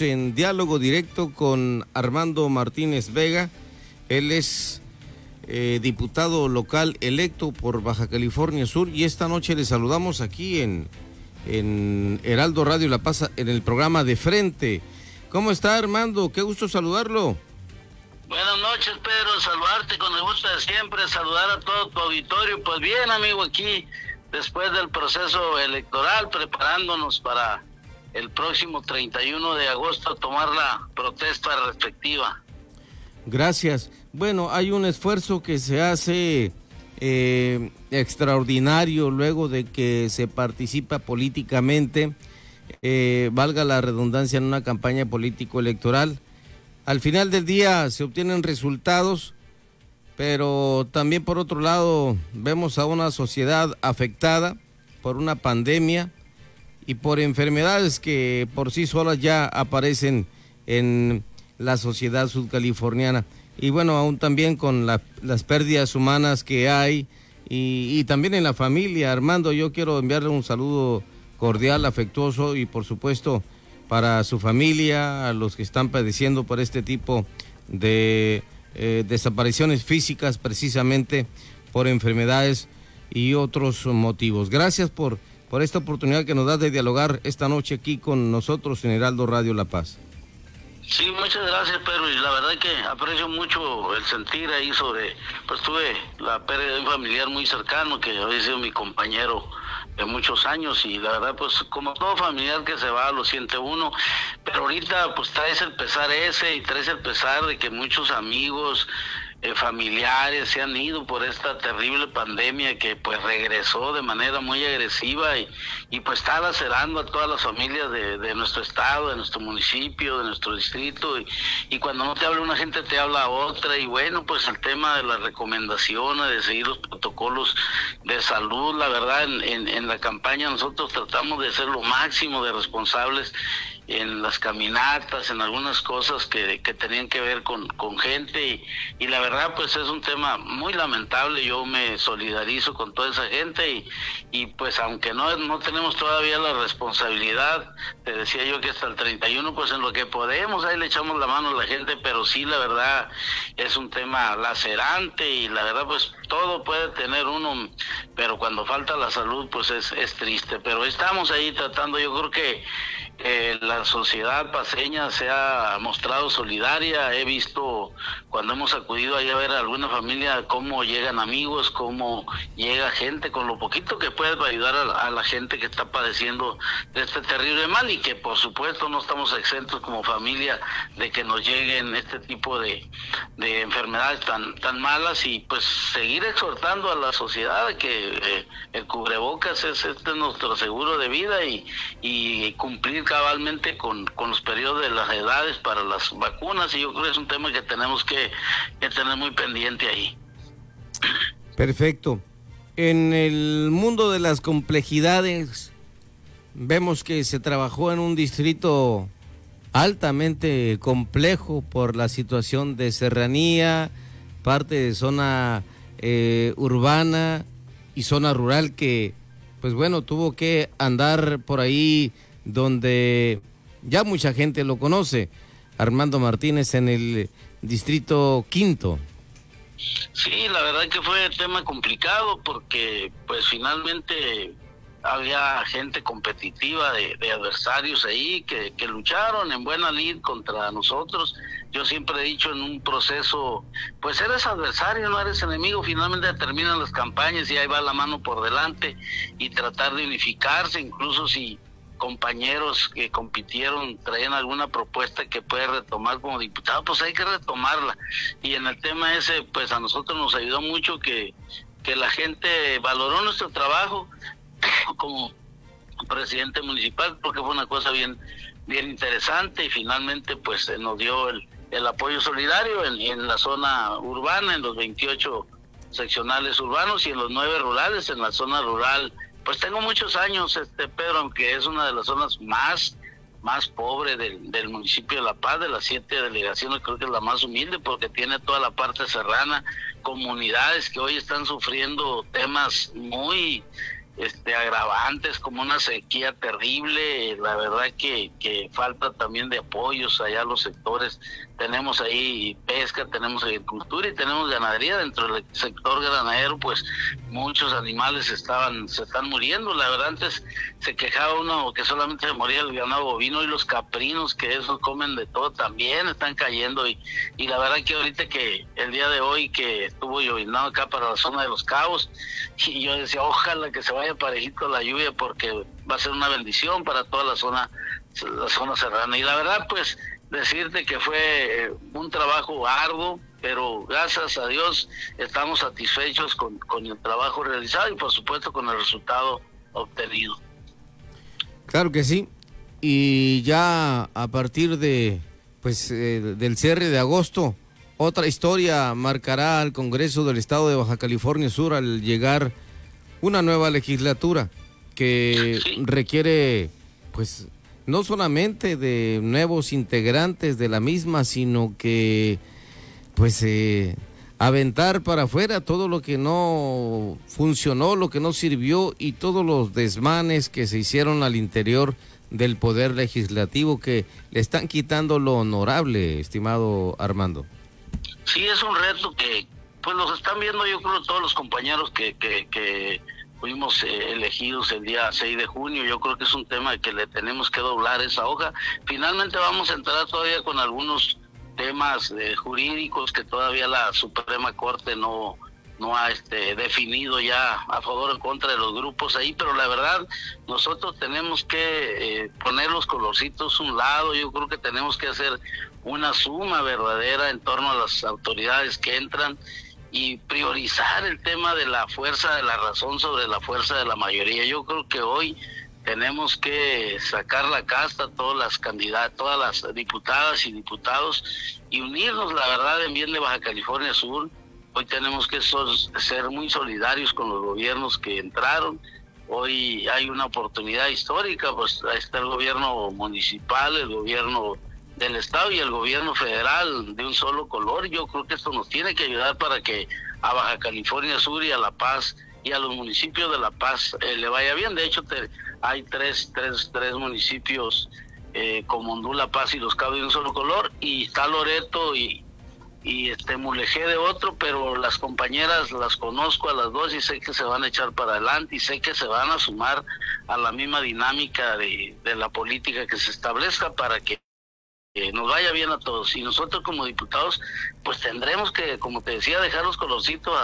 en diálogo directo con Armando Martínez Vega. Él es eh, diputado local electo por Baja California Sur y esta noche le saludamos aquí en, en Heraldo Radio La Paz en el programa de frente. ¿Cómo está Armando? Qué gusto saludarlo. Buenas noches, Pedro. Saludarte con el gusto de siempre, saludar a todo tu auditorio. Pues bien, amigo, aquí después del proceso electoral, preparándonos para el próximo 31 de agosto tomar la protesta respectiva. Gracias. Bueno, hay un esfuerzo que se hace eh, extraordinario luego de que se participa políticamente, eh, valga la redundancia, en una campaña político-electoral. Al final del día se obtienen resultados, pero también por otro lado vemos a una sociedad afectada por una pandemia y por enfermedades que por sí solas ya aparecen en la sociedad sudcaliforniana. Y bueno, aún también con las pérdidas humanas que hay y, también en la familia. Armando, yo quiero enviarle un saludo cordial, afectuoso y por supuesto para su familia, a los que están padeciendo por este tipo de eh, desapariciones físicas precisamente por enfermedades y otros motivos. Gracias por por esta oportunidad que nos da de dialogar esta noche aquí con nosotros en Heraldo Radio La Paz. Sí, muchas gracias, Pedro. Y la verdad que aprecio mucho el sentir ahí sobre, pues tuve la pérdida de un familiar muy cercano que había sido mi compañero de muchos años y la verdad, pues como todo familiar que se va, lo siente uno. Pero ahorita, pues traes el pesar ese y traes el pesar de que muchos amigos, eh, familiares se han ido por esta terrible pandemia que pues regresó de manera muy agresiva y, pues está lacerando a todas las familias de, nuestro estado, de nuestro municipio, de nuestro distrito y, cuando no te habla una gente te habla otra y bueno pues el tema de las recomendaciones, de seguir los protocolos de salud, la verdad en, en la campaña nosotros tratamos de ser lo máximo de responsables en las caminatas, en algunas cosas que, que tenían que ver con, con gente y, y, la verdad pues es un tema muy lamentable, yo me solidarizo con toda esa gente y, y pues aunque no, no tenemos todavía la responsabilidad, te decía yo que hasta el 31 pues en lo que podemos ahí le echamos la mano a la gente, pero sí la verdad es un tema lacerante y la verdad pues todo puede tener uno, pero cuando falta la salud pues es, es triste, pero estamos ahí tratando, yo creo que eh, la sociedad paseña se ha mostrado solidaria. He visto cuando hemos acudido ahí a ver a alguna familia cómo llegan amigos, cómo llega gente con lo poquito que puede ayudar a la, gente que está padeciendo de este terrible mal y que por supuesto no estamos exentos como familia de que nos lleguen este tipo de, de enfermedades tan, tan malas y pues seguir exhortando a la sociedad que eh, el cubrebocas es este nuestro seguro de vida y, y cumplir cabalmente con, con, los periodos de las edades para las vacunas y yo creo que es un tema que tenemos que, que tener muy pendiente ahí. Perfecto. En el mundo de las complejidades, vemos que se trabajó en un distrito altamente complejo por la situación de serranía, parte de zona eh, urbana y zona rural que, pues bueno, tuvo que andar por ahí donde ya mucha gente lo conoce, Armando Martínez en el distrito quinto. Sí, la verdad que fue tema complicado porque pues finalmente había gente competitiva de, adversarios ahí que, que, lucharon en buena lid contra nosotros. Yo siempre he dicho en un proceso, pues eres adversario, no eres enemigo, finalmente terminan las campañas y ahí va la mano por delante y tratar de unificarse, incluso si compañeros que compitieron traen alguna propuesta que puede retomar como diputado, pues hay que retomarla. Y en el tema ese, pues a nosotros nos ayudó mucho que, que la gente valoró nuestro trabajo como presidente municipal, porque fue una cosa bien, bien interesante y finalmente pues nos dio el, el apoyo solidario en, en la zona urbana, en los 28 seccionales urbanos y en los nueve rurales, en la zona rural pues tengo muchos años, este Pedro, aunque es una de las zonas más más pobre del, del municipio de La Paz, de las siete delegaciones, creo que es la más humilde porque tiene toda la parte serrana, comunidades que hoy están sufriendo temas muy este agravantes como una sequía terrible, la verdad que, que falta también de apoyos allá a los sectores tenemos ahí pesca, tenemos agricultura y tenemos ganadería. Dentro del sector ganadero, pues muchos animales estaban, se están muriendo. La verdad, antes se quejaba uno que solamente se moría el ganado bovino y los caprinos, que eso comen de todo, también están cayendo. Y, y la verdad que ahorita que el día de hoy que estuvo lloviznado acá para la zona de los cabos, y yo decía, ojalá que se vaya parejito la lluvia porque va a ser una bendición para toda la zona, la zona serrana. Y la verdad, pues decirte que fue eh, un trabajo arduo, pero gracias a Dios estamos satisfechos con, el trabajo realizado y por supuesto con el resultado obtenido. Claro que sí. Y ya a partir de pues eh, del cierre de agosto, otra historia marcará al Congreso del Estado de Baja California Sur al llegar una nueva legislatura que requiere pues no solamente de nuevos integrantes de la misma, sino que pues eh, aventar para afuera todo lo que no funcionó, lo que no sirvió y todos los desmanes que se hicieron al interior del poder legislativo que le están quitando lo honorable, estimado Armando. Sí, es un reto que pues los están viendo yo creo todos los compañeros que, que, que fuimos eh, elegidos el día 6 de junio. Yo creo que es un tema que le tenemos que doblar esa hoja. Finalmente vamos a entrar todavía con algunos temas eh, jurídicos que todavía la Suprema Corte no no ha este, definido ya a favor o en contra de los grupos ahí, pero la verdad nosotros tenemos que eh, poner los colorcitos un lado, yo creo que tenemos que hacer una suma verdadera en torno a las autoridades que entran y priorizar el tema de la fuerza de la razón sobre la fuerza de la mayoría. Yo creo que hoy tenemos que sacar la casta todas las candidatas, todas las diputadas y diputados y unirnos, la verdad, en bien de Baja California Sur. Hoy tenemos que ser muy solidarios con los gobiernos que entraron. Hoy hay una oportunidad histórica, pues ahí está el gobierno municipal, el gobierno del Estado y el gobierno federal de un solo color. Yo creo que esto nos tiene que ayudar para que a Baja California Sur y a La Paz y a los municipios de La Paz eh, le vaya bien. De hecho, hay tres, tres, tres municipios eh, como Hondú, La Paz y Los Cabos de un solo color y está Loreto y, este Mulegé de otro, pero las compañeras las conozco a las dos y sé que se van a echar para adelante y sé que se van a sumar a la misma dinámica de la política que se establezca para que nos vaya bien a todos. Y nosotros como diputados, pues tendremos que, como te decía, dejar los colorcitos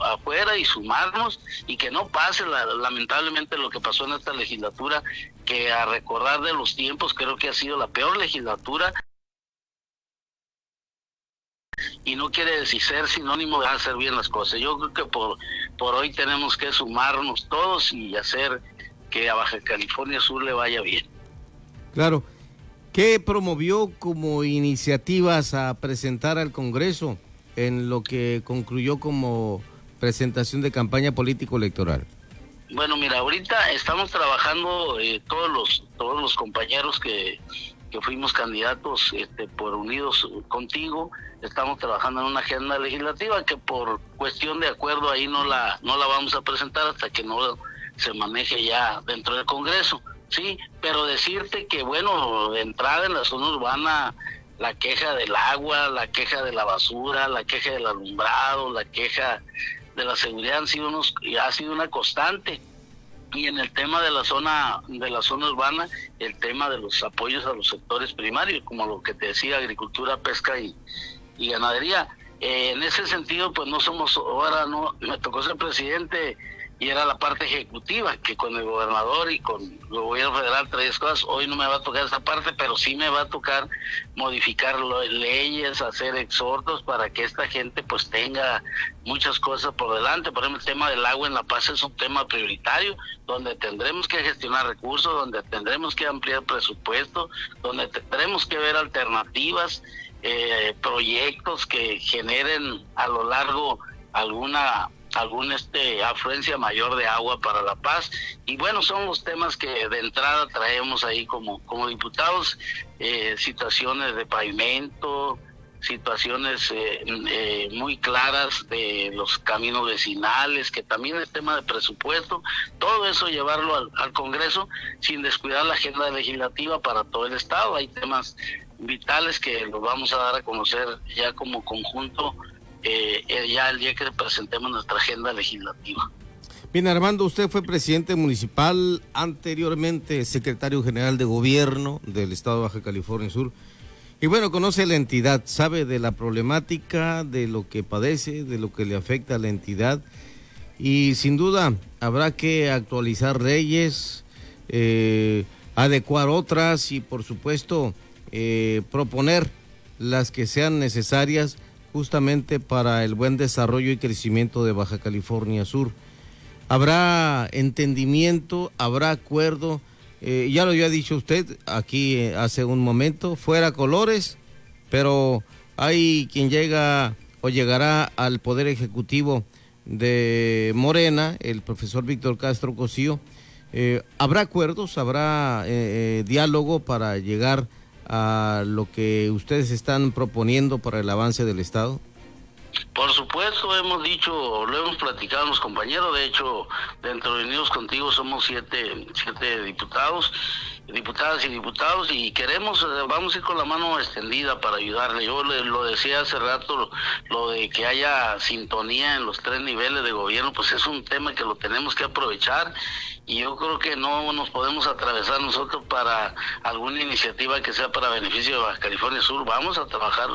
afuera y sumarnos y que no pase lamentablemente lo que pasó en esta legislatura, que a recordar de los tiempos creo que ha sido la peor legislatura y no quiere decir ser sinónimo de hacer bien las cosas. Yo creo que por, por hoy tenemos que sumarnos todos y hacer que a Baja California Sur le vaya bien. Claro. ¿Qué promovió como iniciativas a presentar al Congreso en lo que concluyó como presentación de campaña político-electoral? Bueno, mira, ahorita estamos trabajando eh, todos los todos los compañeros que, que fuimos candidatos este, por unidos contigo, estamos trabajando en una agenda legislativa que por cuestión de acuerdo ahí no la no la vamos a presentar hasta que no se maneje ya dentro del Congreso sí, pero decirte que, bueno, de entrada en la zona urbana, la queja del agua, la queja de la basura, la queja del alumbrado, la queja de la seguridad han sido unos, ha sido una constante. Y en el tema de la zona, de la zona urbana, el tema de los apoyos a los sectores primarios, como lo que te decía, agricultura, pesca y, ganadería. Eh, en ese sentido, pues no somos, ahora no, me tocó ser presidente y era la parte ejecutiva, que con el gobernador y con el gobierno federal traes cosas. Hoy no me va a tocar esa parte, pero sí me va a tocar modificar leyes, hacer exhortos para que esta gente pues tenga muchas cosas por delante. Por ejemplo, el tema del agua en La Paz es un tema prioritario, donde tendremos que gestionar recursos, donde tendremos que ampliar presupuesto, donde tendremos que ver alternativas, eh, proyectos que generen a lo largo alguna alguna este afluencia mayor de agua para la paz y bueno son los temas que de entrada traemos ahí como como diputados eh, situaciones de pavimento situaciones eh, eh, muy claras de los caminos vecinales, que también es tema de presupuesto, todo eso llevarlo al, al Congreso sin descuidar la agenda legislativa para todo el Estado. Hay temas vitales que los vamos a dar a conocer ya como conjunto eh, ya el día que presentemos nuestra agenda legislativa. Bien, Armando, usted fue presidente municipal, anteriormente secretario general de gobierno del estado de Baja California Sur. Y bueno, conoce la entidad, sabe de la problemática, de lo que padece, de lo que le afecta a la entidad. Y sin duda habrá que actualizar leyes, eh, adecuar otras y por supuesto eh, proponer las que sean necesarias justamente para el buen desarrollo y crecimiento de Baja California Sur. Habrá entendimiento, habrá acuerdo, eh, ya lo había dicho usted aquí eh, hace un momento, fuera colores, pero hay quien llega o llegará al Poder Ejecutivo de Morena, el profesor Víctor Castro Cosío. habrá acuerdos, habrá diálogo para llegar a lo que ustedes están proponiendo para el avance del Estado? Por supuesto, hemos dicho, lo hemos platicado los compañeros, de hecho, dentro de Unidos Contigo somos siete, siete diputados, diputadas y diputados, y queremos, eh, vamos a ir con la mano extendida para ayudarle. Yo le, lo decía hace rato, lo de que haya sintonía en los tres niveles de gobierno, pues es un tema que lo tenemos que aprovechar y yo creo que no nos podemos atravesar nosotros para alguna iniciativa que sea para beneficio de Baja California Sur. Vamos a trabajar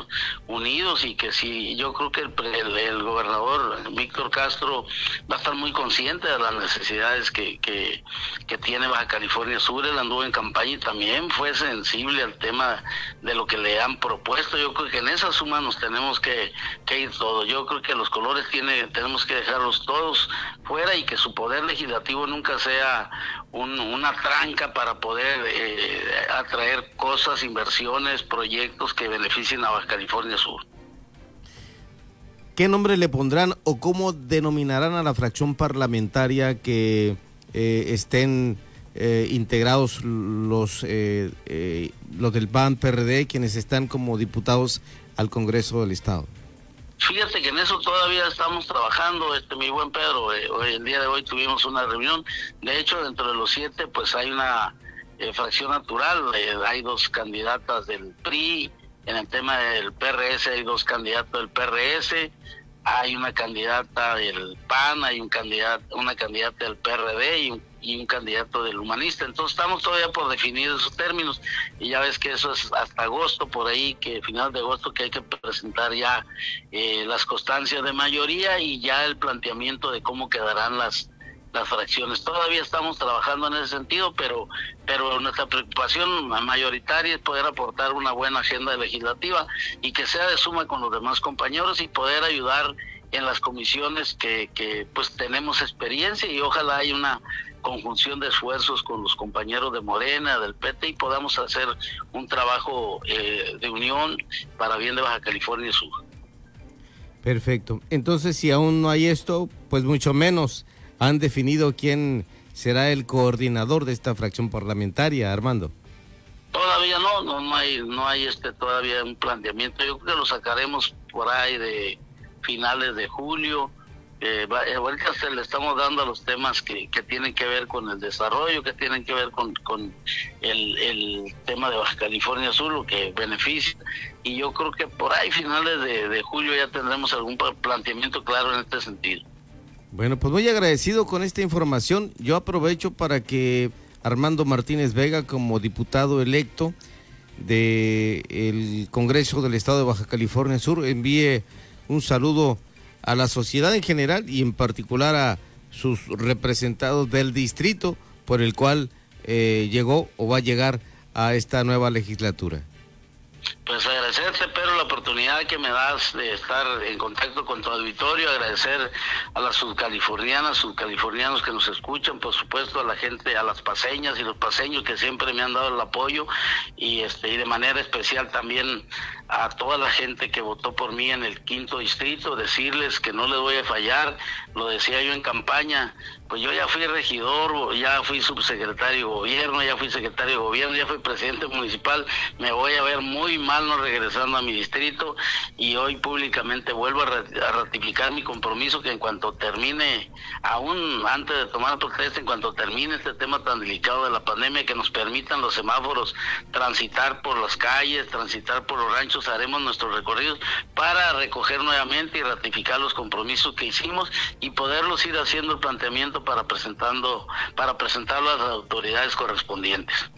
unidos y que si yo creo que el, el, gobernador Víctor Castro va a estar muy consciente de las necesidades que, que, que, tiene Baja California Sur. Él anduvo en campaña y también fue sensible al tema de lo que le han propuesto. Yo creo que en esa suma nos tenemos que, que ir todos. Yo creo que los colores tiene, tenemos que dejarlos todos fuera y que su poder legislativo nunca sea una tranca para poder eh, atraer cosas, inversiones, proyectos que beneficien a California Sur. ¿Qué nombre le pondrán o cómo denominarán a la fracción parlamentaria que eh, estén eh, integrados los, los del PAN PRD, quienes están como diputados al Congreso del Estado? Fíjate que en eso todavía estamos trabajando, este mi buen Pedro. Eh, hoy, el día de hoy tuvimos una reunión. De hecho, dentro de los siete, pues hay una eh, fracción natural. Eh, hay dos candidatas del PRI. En el tema del PRS hay dos candidatos del PRS. Hay una candidata del PAN, hay un candidato, una candidata del PRD y un y un candidato del humanista. Entonces estamos todavía por definir esos términos y ya ves que eso es hasta agosto, por ahí, que final de agosto que hay que presentar ya eh, las constancias de mayoría y ya el planteamiento de cómo quedarán las las fracciones. Todavía estamos trabajando en ese sentido, pero pero nuestra preocupación mayoritaria es poder aportar una buena agenda legislativa y que sea de suma con los demás compañeros y poder ayudar en las comisiones que, que pues tenemos experiencia y ojalá haya una conjunción de esfuerzos con los compañeros de Morena, del PT y podamos hacer un trabajo eh, de unión para bien de Baja California Sur. Perfecto. Entonces, si aún no hay esto, pues mucho menos han definido quién será el coordinador de esta fracción parlamentaria, Armando. Todavía no, no, no hay, no hay este todavía un planteamiento. Yo creo que lo sacaremos por ahí de finales de julio eh, ahorita se le estamos dando a los temas que, que, tienen que ver con el desarrollo, que tienen que ver con, con el, el, tema de Baja California Sur, lo que beneficia. Y yo creo que por ahí, finales de, de julio, ya tendremos algún planteamiento claro en este sentido. Bueno, pues muy agradecido con esta información. Yo aprovecho para que Armando Martínez Vega, como diputado electo del Congreso del Estado de Baja California Sur, envíe un saludo a la sociedad en general y en particular a sus representados del distrito por el cual eh, llegó o va a llegar a esta nueva legislatura. Pues agradecerte, Pedro, la oportunidad que me das de estar en contacto con tu auditorio, agradecer a las subcalifornianas, subcalifornianos que nos escuchan, por supuesto a la gente, a las paseñas y los paseños que siempre me han dado el apoyo. Y este y de manera especial también a toda la gente que votó por mí en el quinto distrito, decirles que no les voy a fallar, lo decía yo en campaña, pues yo ya fui regidor, ya fui subsecretario de gobierno, ya fui secretario de gobierno, ya fui presidente municipal, me voy a ver muy mal no regresando a mi distrito y hoy públicamente vuelvo a, ratificar mi compromiso que en cuanto termine, aún antes de tomar protesta, en cuanto termine este tema tan delicado de la pandemia, que nos permitan los semáforos transitar por las calles, transitar por los ranchos, haremos nuestros recorridos para recoger nuevamente y ratificar los compromisos que hicimos y poderlos ir haciendo el planteamiento para presentando para presentarlo a las autoridades correspondientes.